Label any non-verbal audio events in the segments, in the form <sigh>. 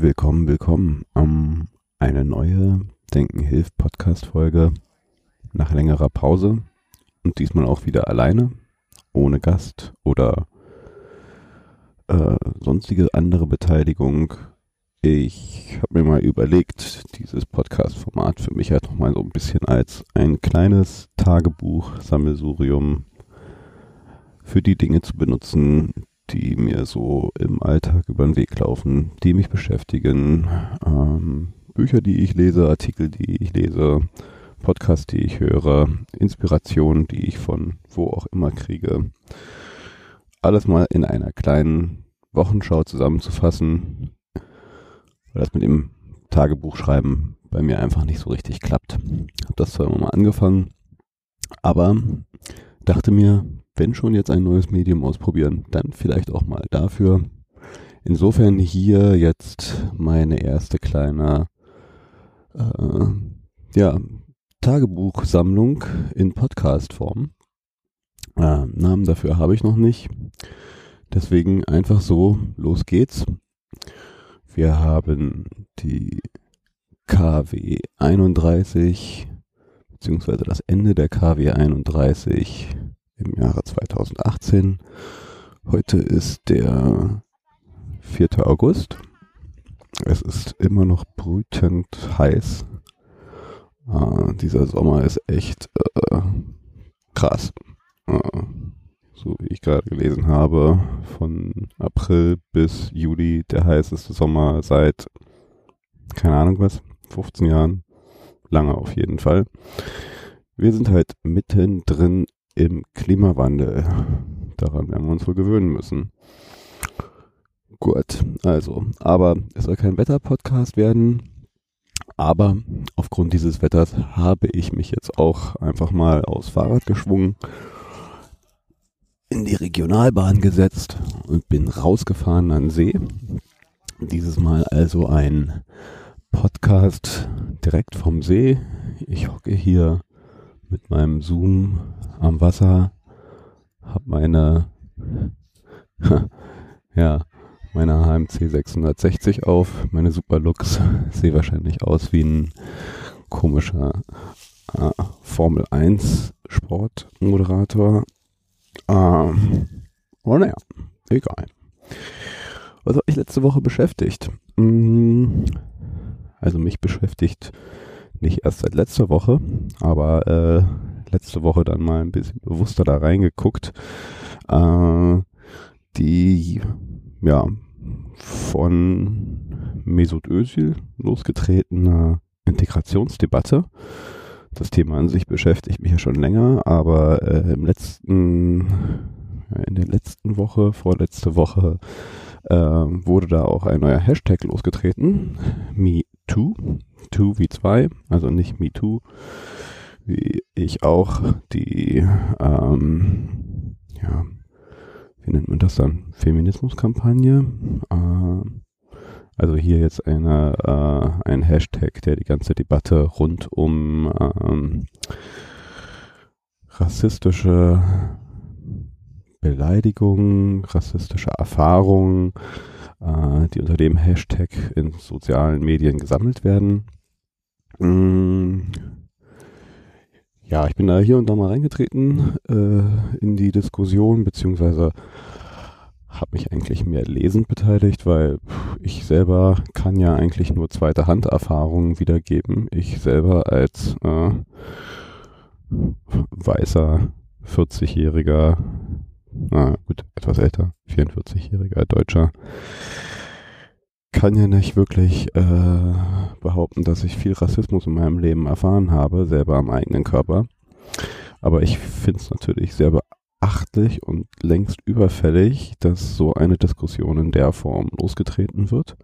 Willkommen, willkommen. Um, eine neue Denken hilft Podcast Folge nach längerer Pause und diesmal auch wieder alleine, ohne Gast oder äh, sonstige andere Beteiligung. Ich habe mir mal überlegt, dieses Podcast-Format für mich halt nochmal so ein bisschen als ein kleines Tagebuch-Sammelsurium für die Dinge zu benutzen, die mir so im Alltag über den Weg laufen, die mich beschäftigen, ähm, Bücher, die ich lese, Artikel, die ich lese, Podcasts, die ich höre, Inspirationen, die ich von wo auch immer kriege. Alles mal in einer kleinen Wochenschau zusammenzufassen, weil das mit dem Tagebuchschreiben bei mir einfach nicht so richtig klappt. Hab das zwar immer mal angefangen, aber dachte mir, wenn schon jetzt ein neues Medium ausprobieren, dann vielleicht auch mal dafür. Insofern hier jetzt meine erste kleine äh, ja, Tagebuchsammlung in Podcast-Form. Äh, Namen dafür habe ich noch nicht. Deswegen einfach so, los geht's. Wir haben die KW 31, beziehungsweise das Ende der KW 31 im Jahre 2018. Heute ist der 4. August. Es ist immer noch brütend heiß. Äh, dieser Sommer ist echt äh, krass. Äh, so wie ich gerade gelesen habe, von April bis Juli der heißeste Sommer seit, keine Ahnung was, 15 Jahren. Lange auf jeden Fall. Wir sind halt mittendrin im Klimawandel. Daran werden wir uns wohl gewöhnen müssen. Gut, also, aber es soll kein Wetterpodcast werden. Aber aufgrund dieses Wetters habe ich mich jetzt auch einfach mal aufs Fahrrad geschwungen, in die Regionalbahn gesetzt und bin rausgefahren an den See. Dieses Mal also ein Podcast direkt vom See. Ich hocke hier mit meinem Zoom am Wasser, hab meine, <laughs> ja, meine HMC 660 auf, meine Superlux, <laughs> sehe wahrscheinlich aus wie ein komischer äh, Formel 1 Sportmoderator. Ähm, oh naja, egal. Was hat mich letzte Woche beschäftigt? Hm, also mich beschäftigt nicht erst seit letzter Woche, aber äh, letzte Woche dann mal ein bisschen bewusster da reingeguckt. Äh, die, ja, von Mesut Özil losgetretene Integrationsdebatte. Das Thema an sich beschäftigt mich ja schon länger, aber äh, im letzten, in der letzten Woche, vorletzte Woche, äh, wurde da auch ein neuer Hashtag losgetreten. MeToo. Two wie zwei, also nicht MeToo, wie ich auch die, ähm, ja, wie nennt man das dann? Feminismuskampagne. Äh, also hier jetzt eine, äh, ein Hashtag, der die ganze Debatte rund um ähm, rassistische Beleidigungen, rassistische Erfahrungen, äh, die unter dem Hashtag in sozialen Medien gesammelt werden. Mm, ja, ich bin da hier und da mal reingetreten äh, in die Diskussion, beziehungsweise habe mich eigentlich mehr lesend beteiligt, weil ich selber kann ja eigentlich nur zweite Hand Erfahrungen wiedergeben. Ich selber als äh, weißer 40-jähriger, na gut, etwas älter, 44-jähriger Deutscher, kann ja nicht wirklich äh, behaupten, dass ich viel Rassismus in meinem Leben erfahren habe, selber am eigenen Körper. Aber ich finde es natürlich sehr beachtlich und längst überfällig, dass so eine Diskussion in der Form losgetreten wird.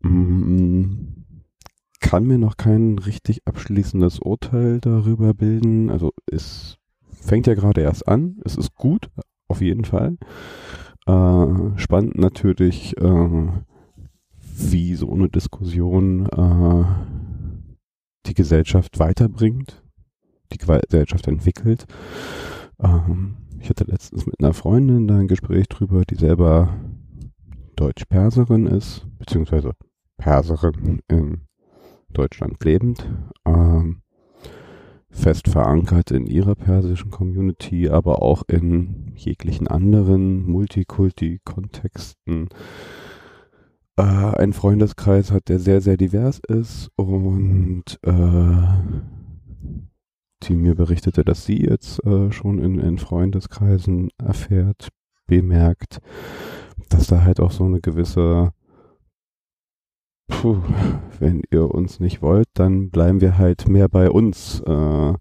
Mm, kann mir noch kein richtig abschließendes Urteil darüber bilden. Also es fängt ja gerade erst an. Es ist gut, auf jeden Fall. Äh, spannend natürlich, äh, wie so eine Diskussion äh, die Gesellschaft weiterbringt, die Gesellschaft entwickelt. Ähm, ich hatte letztens mit einer Freundin da ein Gespräch drüber, die selber Deutsch-Perserin ist, beziehungsweise Perserin in Deutschland lebend, ähm, fest verankert in ihrer persischen Community, aber auch in jeglichen anderen Multikulti-Kontexten. Äh, einen Freundeskreis hat, der sehr, sehr divers ist und äh, die mir berichtete, dass sie jetzt äh, schon in, in Freundeskreisen erfährt, bemerkt, dass da halt auch so eine gewisse puh, wenn ihr uns nicht wollt, dann bleiben wir halt mehr bei uns. Äh,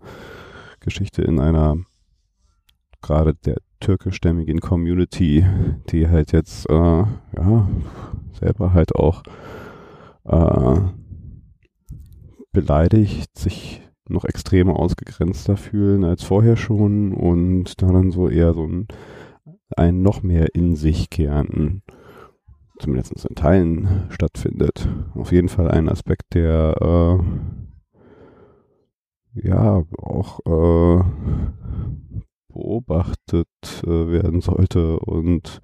Geschichte in einer gerade der türkischstämmigen Community, die halt jetzt äh, ja selber halt auch äh, beleidigt, sich noch extremer ausgegrenzter fühlen als vorher schon und da dann so eher so ein, ein noch mehr in sich kehren zumindest in Teilen stattfindet. Auf jeden Fall ein Aspekt, der äh, ja auch äh, beobachtet äh, werden sollte und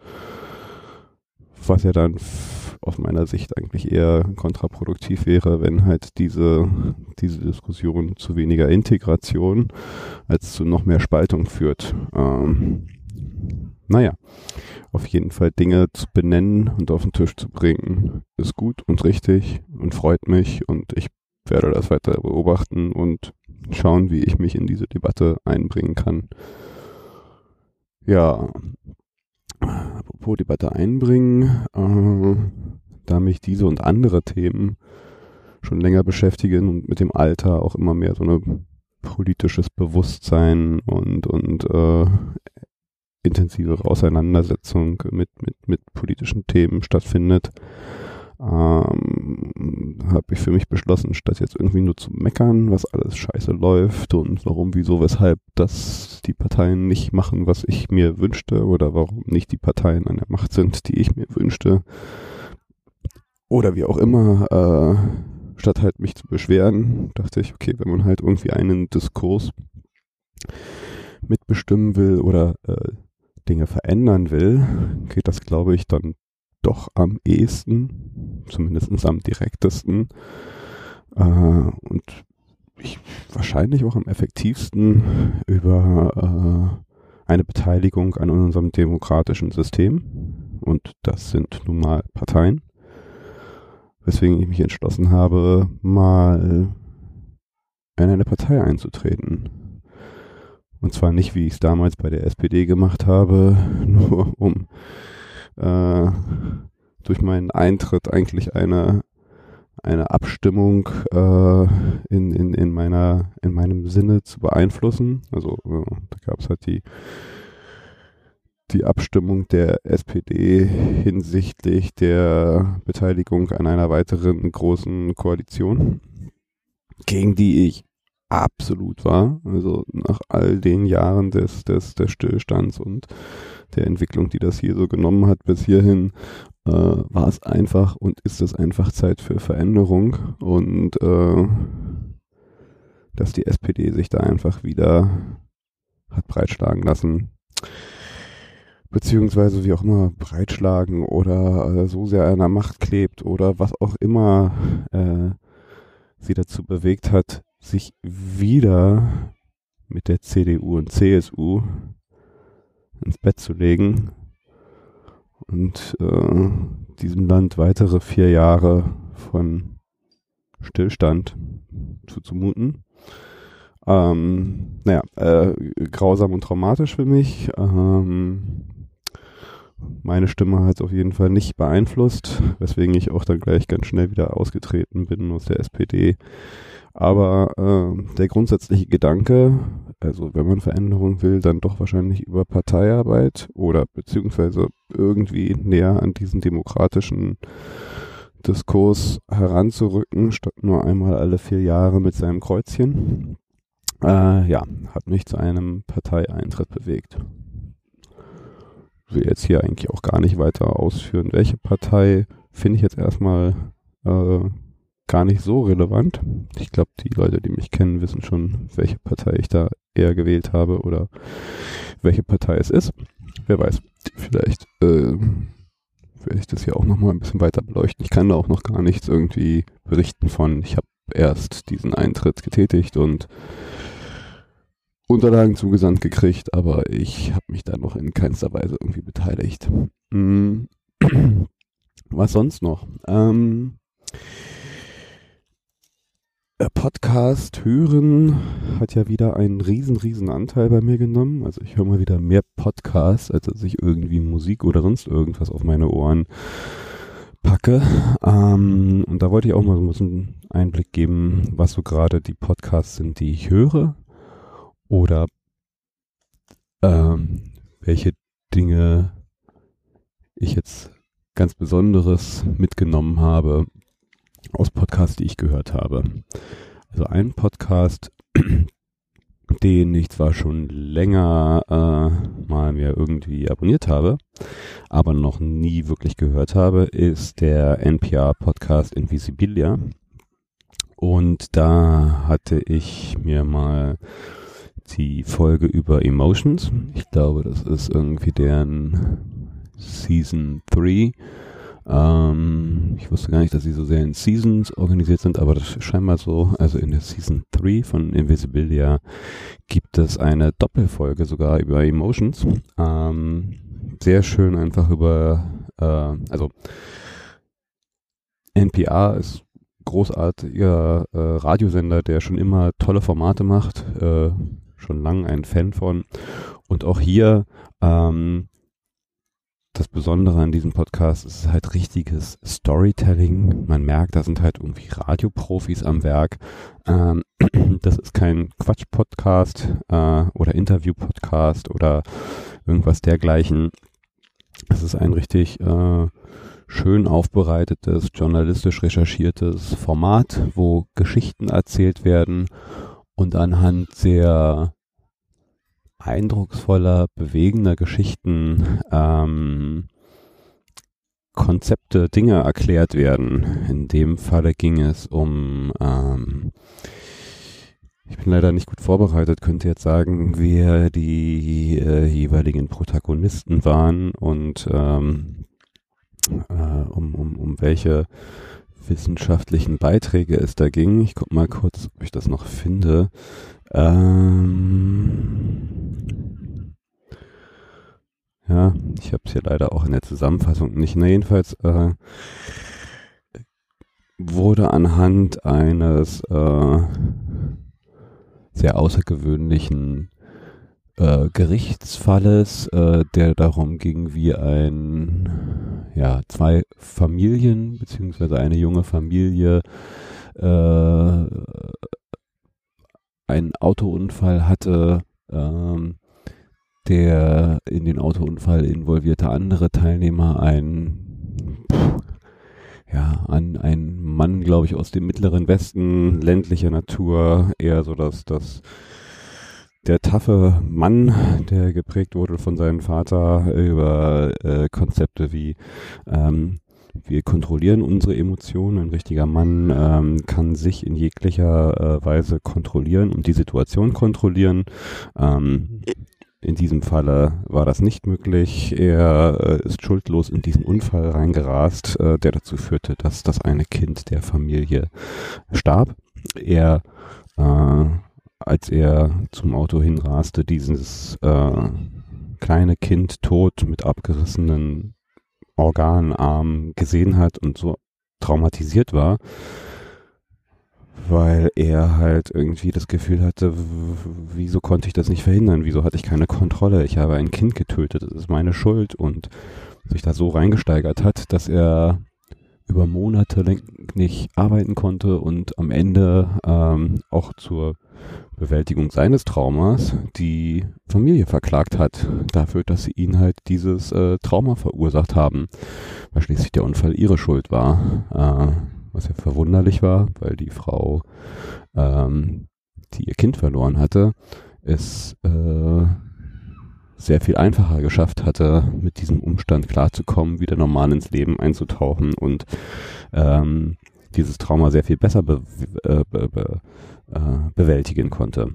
was ja dann aus meiner Sicht eigentlich eher kontraproduktiv wäre, wenn halt diese, diese Diskussion zu weniger Integration als zu noch mehr Spaltung führt. Ähm, naja, auf jeden Fall Dinge zu benennen und auf den Tisch zu bringen, ist gut und richtig und freut mich und ich werde das weiter beobachten und schauen, wie ich mich in diese Debatte einbringen kann. Ja, apropos Debatte einbringen, äh, da mich diese und andere Themen schon länger beschäftigen und mit dem Alter auch immer mehr so ein politisches Bewusstsein und, und äh, intensivere Auseinandersetzung mit, mit, mit politischen Themen stattfindet, ähm, habe ich für mich beschlossen, statt jetzt irgendwie nur zu meckern, was alles scheiße läuft und warum, wieso, weshalb, dass die Parteien nicht machen, was ich mir wünschte oder warum nicht die Parteien an der Macht sind, die ich mir wünschte. Oder wie auch immer, äh, statt halt mich zu beschweren, dachte ich, okay, wenn man halt irgendwie einen Diskurs mitbestimmen will oder äh, Dinge verändern will, geht das, glaube ich, dann doch am ehesten, zumindest am direktesten äh, und ich, wahrscheinlich auch am effektivsten über äh, eine Beteiligung an unserem demokratischen System. Und das sind nun mal Parteien. Weswegen ich mich entschlossen habe, mal in eine Partei einzutreten. Und zwar nicht, wie ich es damals bei der SPD gemacht habe, <laughs> nur um äh, durch meinen Eintritt eigentlich eine eine Abstimmung äh, in, in, in meiner in meinem Sinne zu beeinflussen. Also äh, da gab es halt die die Abstimmung der SPD hinsichtlich der Beteiligung an einer weiteren großen Koalition, gegen die ich absolut war. Also nach all den Jahren des, des, des Stillstands und der Entwicklung, die das hier so genommen hat bis hierhin, äh, war es einfach und ist es einfach Zeit für Veränderung und äh, dass die SPD sich da einfach wieder hat breitschlagen lassen beziehungsweise wie auch immer breitschlagen oder äh, so sehr an der Macht klebt oder was auch immer äh, sie dazu bewegt hat, sich wieder mit der CDU und CSU ins Bett zu legen und äh, diesem Land weitere vier Jahre von Stillstand zuzumuten. Ähm, naja, äh, grausam und traumatisch für mich. Ähm, meine Stimme hat es auf jeden Fall nicht beeinflusst, weswegen ich auch dann gleich ganz schnell wieder ausgetreten bin aus der SPD. Aber äh, der grundsätzliche Gedanke, also wenn man Veränderung will, dann doch wahrscheinlich über Parteiarbeit oder beziehungsweise irgendwie näher an diesen demokratischen Diskurs heranzurücken, statt nur einmal alle vier Jahre mit seinem Kreuzchen. Äh, ja, hat mich zu einem Parteieintritt bewegt. Will jetzt hier eigentlich auch gar nicht weiter ausführen, welche Partei finde ich jetzt erstmal äh, gar nicht so relevant. Ich glaube, die Leute, die mich kennen, wissen schon, welche Partei ich da eher gewählt habe oder welche Partei es ist. Wer weiß, vielleicht äh, werde ich das hier auch nochmal ein bisschen weiter beleuchten. Ich kann da auch noch gar nichts irgendwie berichten von. Ich habe erst diesen Eintritt getätigt und Unterlagen zugesandt gekriegt, aber ich habe mich da noch in keinster Weise irgendwie beteiligt. Hm. <clears throat> Was sonst noch? Ähm, äh, Podcast hören hat ja wieder einen riesen, riesen Anteil bei mir genommen. Also ich höre mal wieder mehr Podcasts, als dass ich irgendwie Musik oder sonst irgendwas auf meine Ohren packe. Ähm, und da wollte ich auch mal so ein bisschen Einblick geben, was so gerade die Podcasts sind, die ich höre. Oder ähm, welche Dinge ich jetzt ganz Besonderes mitgenommen habe aus Podcasts, die ich gehört habe. Also ein Podcast, <clears throat> den ich zwar schon länger äh, mal mir irgendwie abonniert habe, aber noch nie wirklich gehört habe, ist der NPR-Podcast Invisibilia. Und da hatte ich mir mal die Folge über Emotions, ich glaube, das ist irgendwie deren Season 3, ähm, ich wusste gar nicht, dass sie so sehr in Seasons organisiert sind, aber das ist scheinbar so. Also in der Season 3 von Invisibilia gibt es eine Doppelfolge sogar über Emotions. Ähm, sehr schön einfach über, äh, also NPR ist großartiger äh, Radiosender, der schon immer tolle Formate macht, äh, schon lange ein Fan von. Und auch hier ähm, das Besondere an diesem Podcast ist halt richtiges Storytelling. Man merkt, da sind halt irgendwie Radioprofis am Werk. Ähm, <clears throat> das ist kein Quatsch-Podcast äh, oder Interview-Podcast oder irgendwas dergleichen. Es ist ein richtig äh, schön aufbereitetes, journalistisch recherchiertes Format, wo Geschichten erzählt werden und anhand sehr eindrucksvoller, bewegender Geschichten ähm, Konzepte, Dinge erklärt werden. In dem Falle ging es um, ähm, ich bin leider nicht gut vorbereitet, könnte jetzt sagen, wer die äh, jeweiligen Protagonisten waren und ähm, äh, um, um, um welche wissenschaftlichen Beiträge es da ging. Ich guck mal kurz, ob ich das noch finde. Ähm ja, ich habe es hier leider auch in der Zusammenfassung nicht. Na, jedenfalls äh, wurde anhand eines äh, sehr außergewöhnlichen äh, Gerichtsfalles, äh, der darum ging, wie ein, ja, zwei Familien, beziehungsweise eine junge Familie, äh, einen Autounfall hatte, ähm, der in den Autounfall involvierte andere Teilnehmer ein ja, an ein Mann, glaube ich, aus dem mittleren Westen, ländlicher Natur, eher so dass das der taffe Mann, der geprägt wurde von seinem Vater über äh, Konzepte wie ähm, wir kontrollieren unsere Emotionen. Ein richtiger Mann ähm, kann sich in jeglicher äh, Weise kontrollieren und die Situation kontrollieren. Ähm, in diesem Falle war das nicht möglich. Er äh, ist schuldlos in diesen Unfall reingerast, äh, der dazu führte, dass das eine Kind der Familie starb. Er, äh, als er zum Auto hinraste, dieses äh, kleine Kind tot mit abgerissenen Organarm gesehen hat und so traumatisiert war, weil er halt irgendwie das Gefühl hatte, wieso konnte ich das nicht verhindern? Wieso hatte ich keine Kontrolle? Ich habe ein Kind getötet, das ist meine Schuld und sich da so reingesteigert hat, dass er über Monate nicht arbeiten konnte und am Ende ähm, auch zur Bewältigung seines Traumas die Familie verklagt hat dafür, dass sie ihn halt dieses äh, Trauma verursacht haben, weil schließlich der Unfall ihre Schuld war, äh, was ja verwunderlich war, weil die Frau, ähm, die ihr Kind verloren hatte, es äh, sehr viel einfacher geschafft hatte, mit diesem Umstand klarzukommen, wieder normal ins Leben einzutauchen und ähm, dieses Trauma sehr viel besser be, äh, be, be, äh, bewältigen konnte.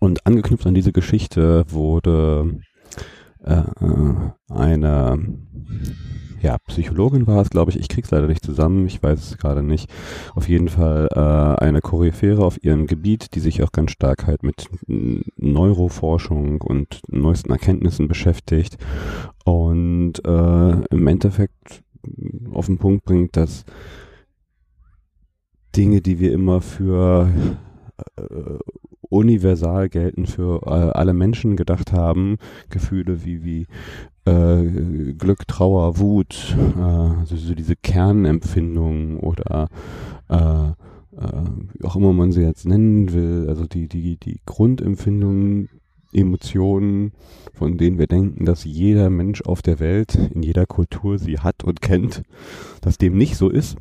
Und angeknüpft an diese Geschichte wurde äh, eine ja, Psychologin war es, glaube ich. Ich krieg's leider nicht zusammen. Ich weiß es gerade nicht. Auf jeden Fall äh, eine Koryphäre auf ihrem Gebiet, die sich auch ganz stark halt mit Neuroforschung und neuesten Erkenntnissen beschäftigt und äh, im Endeffekt auf den Punkt bringt, dass Dinge, die wir immer für äh, universal gelten für äh, alle Menschen gedacht haben, Gefühle wie wie äh, Glück, Trauer, Wut, äh, also so diese Kernempfindungen oder äh, äh, wie auch immer man sie jetzt nennen will, also die die die Grundempfindungen, Emotionen, von denen wir denken, dass jeder Mensch auf der Welt in jeder Kultur sie hat und kennt, dass dem nicht so ist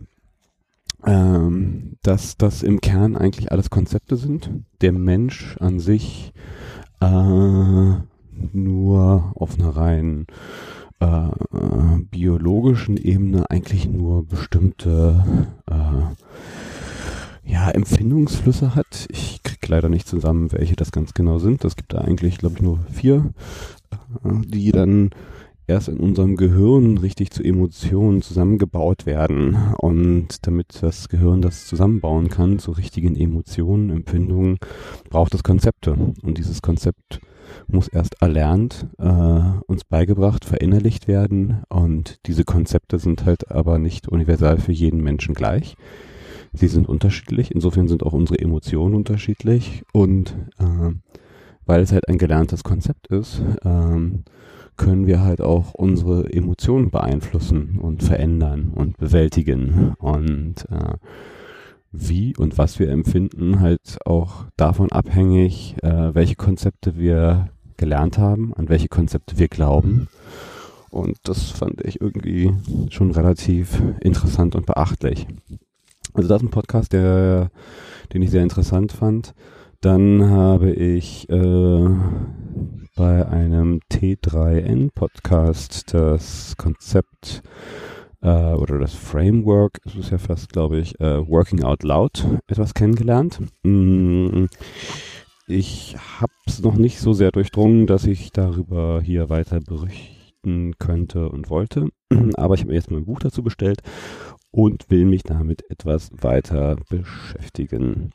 ähm, dass das im Kern eigentlich alles Konzepte sind. Der Mensch an sich äh, nur auf einer rein äh, biologischen Ebene eigentlich nur bestimmte äh, ja, Empfindungsflüsse hat. Ich krieg leider nicht zusammen, welche das ganz genau sind. Es gibt da eigentlich, glaube ich, nur vier, äh, die dann erst in unserem Gehirn richtig zu Emotionen zusammengebaut werden. Und damit das Gehirn das zusammenbauen kann zu richtigen Emotionen, Empfindungen, braucht es Konzepte. Und dieses Konzept muss erst erlernt, äh, uns beigebracht, verinnerlicht werden. Und diese Konzepte sind halt aber nicht universal für jeden Menschen gleich. Sie sind unterschiedlich. Insofern sind auch unsere Emotionen unterschiedlich. Und äh, weil es halt ein gelerntes Konzept ist, ähm, können wir halt auch unsere Emotionen beeinflussen und verändern und bewältigen. Und äh, wie und was wir empfinden, halt auch davon abhängig, äh, welche Konzepte wir gelernt haben, an welche Konzepte wir glauben. Und das fand ich irgendwie schon relativ interessant und beachtlich. Also das ist ein Podcast, der, den ich sehr interessant fand. Dann habe ich äh, bei einem T3N-Podcast das Konzept äh, oder das Framework, es ist ja fast, glaube ich, äh, Working Out Loud etwas kennengelernt. Mm, ich habe es noch nicht so sehr durchdrungen, dass ich darüber hier weiter berichten könnte und wollte. <clears throat> Aber ich habe jetzt mal ein Buch dazu bestellt und will mich damit etwas weiter beschäftigen.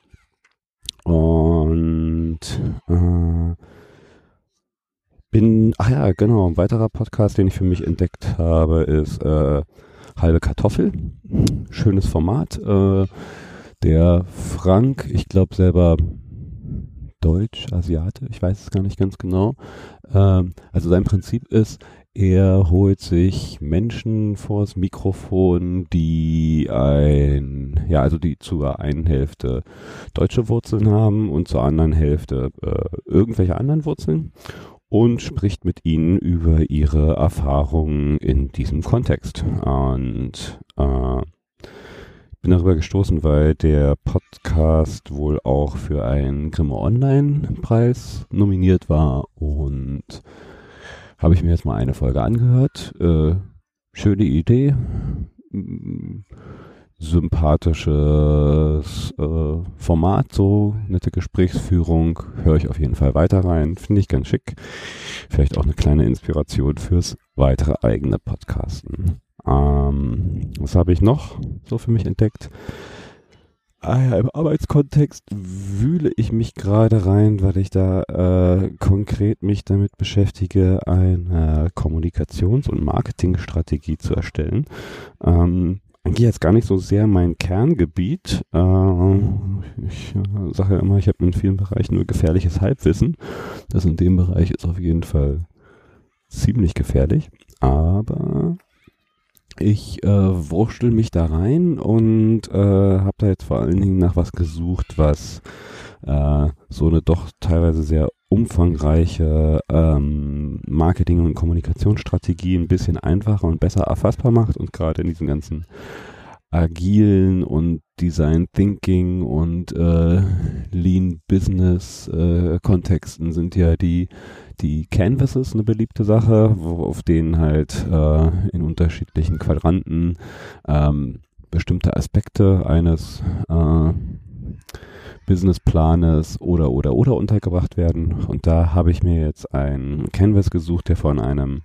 Und äh, bin, ach ja, genau, ein weiterer Podcast, den ich für mich entdeckt habe, ist äh, Halbe Kartoffel. Schönes Format. Äh, der Frank, ich glaube selber Deutsch, Asiate, ich weiß es gar nicht ganz genau. Ähm, also sein Prinzip ist, er holt sich Menschen vors Mikrofon, die ein, ja, also die zur einen Hälfte deutsche Wurzeln haben und zur anderen Hälfte äh, irgendwelche anderen Wurzeln und spricht mit ihnen über ihre Erfahrungen in diesem Kontext. Und äh, bin darüber gestoßen, weil der Podcast wohl auch für einen Grimme Online Preis nominiert war und habe ich mir jetzt mal eine Folge angehört. Äh, schöne Idee sympathisches äh, Format, so nette Gesprächsführung, höre ich auf jeden Fall weiter rein, finde ich ganz schick. Vielleicht auch eine kleine Inspiration fürs weitere eigene Podcasten. Ähm, was habe ich noch so für mich entdeckt? Ah ja, im Arbeitskontext wühle ich mich gerade rein, weil ich da äh, konkret mich damit beschäftige, eine Kommunikations- und Marketingstrategie zu erstellen. Ähm, eigentlich jetzt gar nicht so sehr mein Kerngebiet. Äh, ich äh, sage ja immer, ich habe in vielen Bereichen nur gefährliches Halbwissen. Das in dem Bereich ist auf jeden Fall ziemlich gefährlich. Aber ich äh, wurschtel mich da rein und äh, habe da jetzt vor allen Dingen nach was gesucht, was äh, so eine doch teilweise sehr umfangreiche ähm, Marketing- und Kommunikationsstrategie ein bisschen einfacher und besser erfassbar macht und gerade in diesen ganzen agilen und Design Thinking und äh, Lean Business äh, Kontexten sind ja die die Canvases eine beliebte Sache, wo, auf denen halt äh, in unterschiedlichen Quadranten ähm, bestimmte Aspekte eines äh, Businessplanes oder oder oder untergebracht werden. Und da habe ich mir jetzt ein Canvas gesucht, der von einem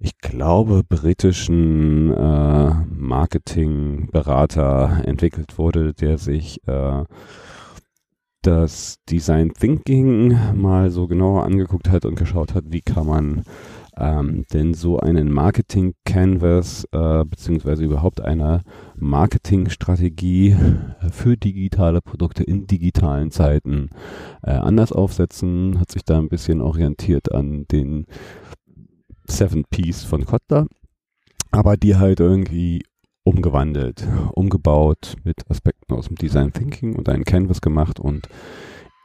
ich glaube, britischen äh, Marketingberater entwickelt wurde, der sich äh, das Design Thinking mal so genauer angeguckt hat und geschaut hat, wie kann man ähm, denn so einen Marketing Canvas äh, beziehungsweise überhaupt eine Marketingstrategie für digitale Produkte in digitalen Zeiten äh, anders aufsetzen, hat sich da ein bisschen orientiert an den Seven Piece von Kottler, aber die halt irgendwie umgewandelt, umgebaut mit Aspekten aus dem Design Thinking und einen Canvas gemacht und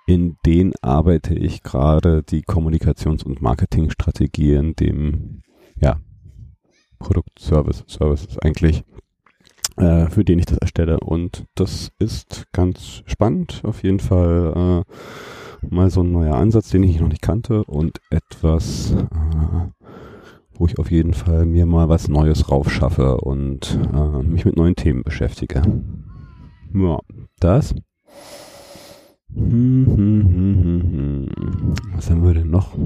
in den arbeite ich gerade die Kommunikations- und Marketingstrategien dem ja, Produkt, Service, Service eigentlich, äh, für den ich das erstelle. Und das ist ganz spannend, auf jeden Fall äh, mal so ein neuer Ansatz, den ich noch nicht kannte und etwas, äh, wo ich auf jeden Fall mir mal was Neues raufschaffe und äh, mich mit neuen Themen beschäftige. Ja, das. Hm, hm, hm, was haben wir denn noch?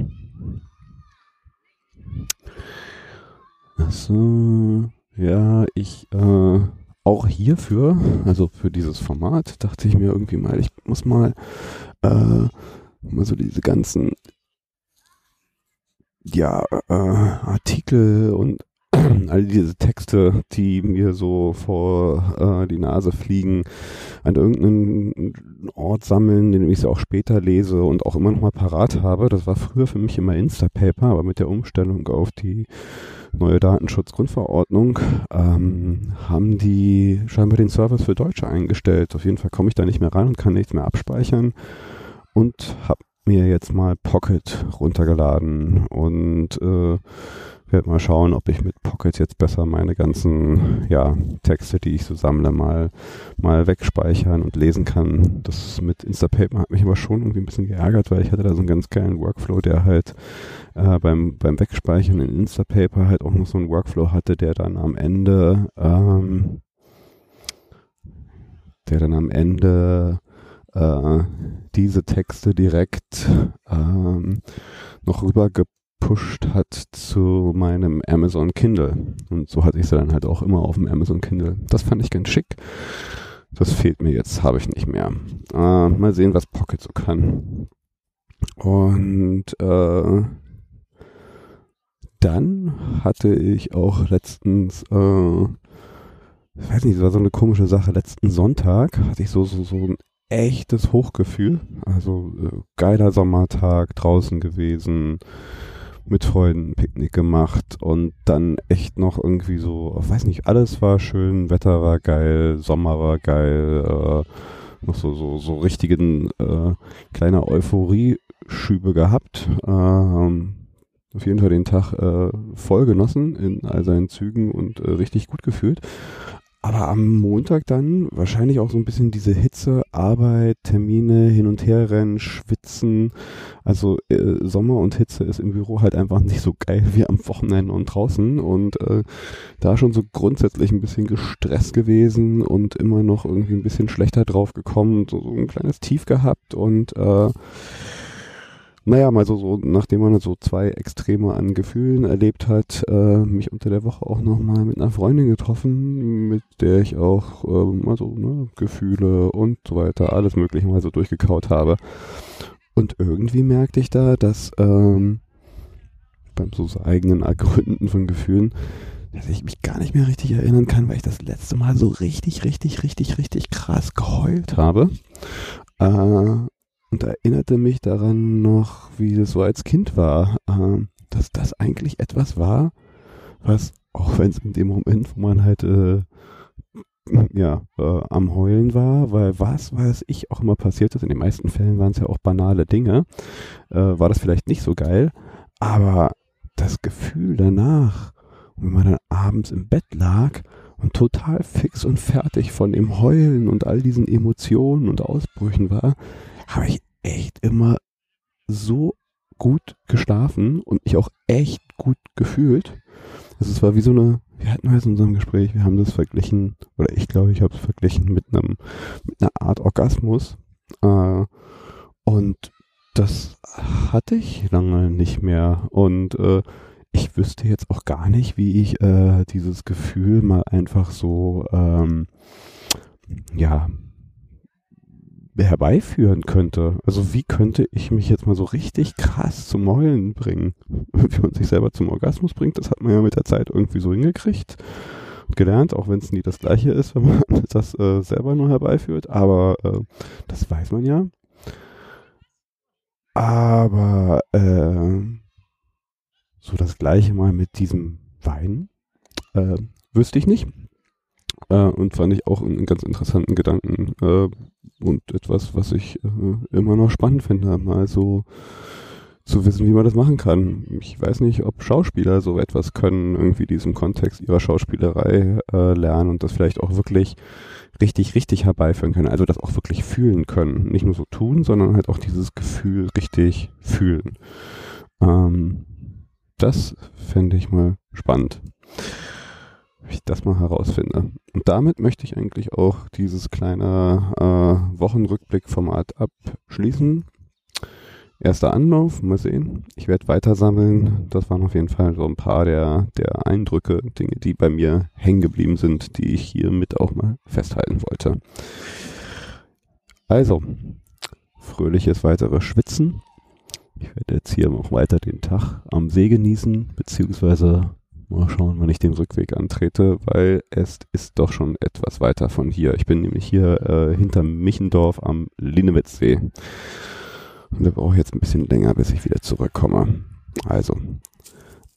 Achso, ja, ich äh, auch hierfür, also für dieses Format, dachte ich mir irgendwie mal, ich muss mal äh, mal so diese ganzen ja, äh, Artikel und <clears throat> all diese Texte, die mir so vor äh, die Nase fliegen, an irgendeinen Ort sammeln, den ich sie auch später lese und auch immer noch mal parat habe. Das war früher für mich immer Instapaper, aber mit der Umstellung auf die neue Datenschutzgrundverordnung ähm, haben die scheinbar den Service für Deutsche eingestellt. Auf jeden Fall komme ich da nicht mehr rein und kann nichts mehr abspeichern und habe mir jetzt mal Pocket runtergeladen und äh, werde mal schauen, ob ich mit Pocket jetzt besser meine ganzen ja, Texte, die ich so sammle, mal, mal wegspeichern und lesen kann. Das mit Instapaper hat mich aber schon irgendwie ein bisschen geärgert, weil ich hatte da so einen ganz geilen Workflow, der halt äh, beim, beim Wegspeichern in Instapaper halt auch noch so einen Workflow hatte, der dann am Ende ähm, der dann am Ende äh, diese Texte direkt ähm, noch rüber gepusht hat zu meinem Amazon Kindle. Und so hatte ich sie dann halt auch immer auf dem Amazon Kindle. Das fand ich ganz schick. Das fehlt mir jetzt, habe ich nicht mehr. Äh, mal sehen, was Pocket so kann. Und äh, dann hatte ich auch letztens, äh, ich weiß nicht, es war so eine komische Sache. Letzten Sonntag hatte ich so, so, so ein echtes Hochgefühl. Also äh, geiler Sommertag draußen gewesen, mit Freunden Picknick gemacht und dann echt noch irgendwie so, weiß nicht, alles war schön, Wetter war geil, Sommer war geil, äh, noch so, so, so richtigen äh, kleine Euphorie-Schübe gehabt. Ähm, auf jeden Fall den Tag äh, voll genossen in all seinen Zügen und äh, richtig gut gefühlt. Aber am Montag dann wahrscheinlich auch so ein bisschen diese Hitze, Arbeit, Termine, hin und her rennen, schwitzen. Also äh, Sommer und Hitze ist im Büro halt einfach <laughs> nicht so geil wie am Wochenende und draußen. Und äh, da schon so grundsätzlich ein bisschen gestresst gewesen und immer noch irgendwie ein bisschen schlechter drauf gekommen, so, so ein kleines Tief gehabt und äh, naja, mal so, so, nachdem man so zwei Extreme an Gefühlen erlebt hat, äh, mich unter der Woche auch nochmal mit einer Freundin getroffen, mit der ich auch äh, mal so ne, Gefühle und so weiter, alles mögliche mal so durchgekaut habe. Und irgendwie merkte ich da, dass ähm, beim so eigenen Ergründen von Gefühlen, dass ich mich gar nicht mehr richtig erinnern kann, weil ich das letzte Mal so richtig, richtig, richtig, richtig krass geheult habe. Äh, und erinnerte mich daran noch, wie es so als Kind war, äh, dass das eigentlich etwas war, was, auch wenn es in dem Moment, wo man halt äh, ja, äh, am Heulen war, weil was weiß ich auch immer passiert ist, in den meisten Fällen waren es ja auch banale Dinge, äh, war das vielleicht nicht so geil, aber das Gefühl danach, wenn man dann abends im Bett lag und total fix und fertig von dem Heulen und all diesen Emotionen und Ausbrüchen war, habe ich echt immer so gut geschlafen und mich auch echt gut gefühlt. Also es war wie so eine, wir hatten heute in unserem Gespräch, wir haben das verglichen, oder ich glaube, ich habe es verglichen mit einem, mit einer Art Orgasmus. Äh, und das hatte ich lange nicht mehr. Und äh, ich wüsste jetzt auch gar nicht, wie ich äh, dieses Gefühl mal einfach so, ähm, ja, herbeiführen könnte. Also wie könnte ich mich jetzt mal so richtig krass zum Heulen bringen? <laughs> Wie man sich selber zum Orgasmus bringt, das hat man ja mit der Zeit irgendwie so hingekriegt und gelernt, auch wenn es nie das gleiche ist, wenn man <laughs> das äh, selber nur herbeiführt. Aber äh, das weiß man ja. Aber äh, so das gleiche mal mit diesem Wein äh, wüsste ich nicht. Äh, und fand ich auch einen ganz interessanten Gedanken äh, und etwas, was ich äh, immer noch spannend finde, mal so zu wissen, wie man das machen kann. Ich weiß nicht, ob Schauspieler so etwas können, irgendwie diesem Kontext ihrer Schauspielerei äh, lernen und das vielleicht auch wirklich richtig, richtig herbeiführen können. Also das auch wirklich fühlen können. Nicht nur so tun, sondern halt auch dieses Gefühl richtig fühlen. Ähm, das fände ich mal spannend ich das mal herausfinde. Und damit möchte ich eigentlich auch dieses kleine äh, Wochenrückblick-Format abschließen. Erster Anlauf, mal sehen. Ich werde weiter sammeln. Das waren auf jeden Fall so ein paar der, der Eindrücke, Dinge, die bei mir hängen geblieben sind, die ich hier mit auch mal festhalten wollte. Also, fröhliches weitere Schwitzen. Ich werde jetzt hier noch weiter den Tag am See genießen, beziehungsweise Mal schauen, wann ich den Rückweg antrete, weil es ist doch schon etwas weiter von hier. Ich bin nämlich hier äh, hinter Michendorf am Linnewitzsee. Und da brauche ich jetzt ein bisschen länger, bis ich wieder zurückkomme. Also,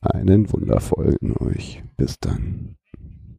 einen wundervollen euch. Bis dann.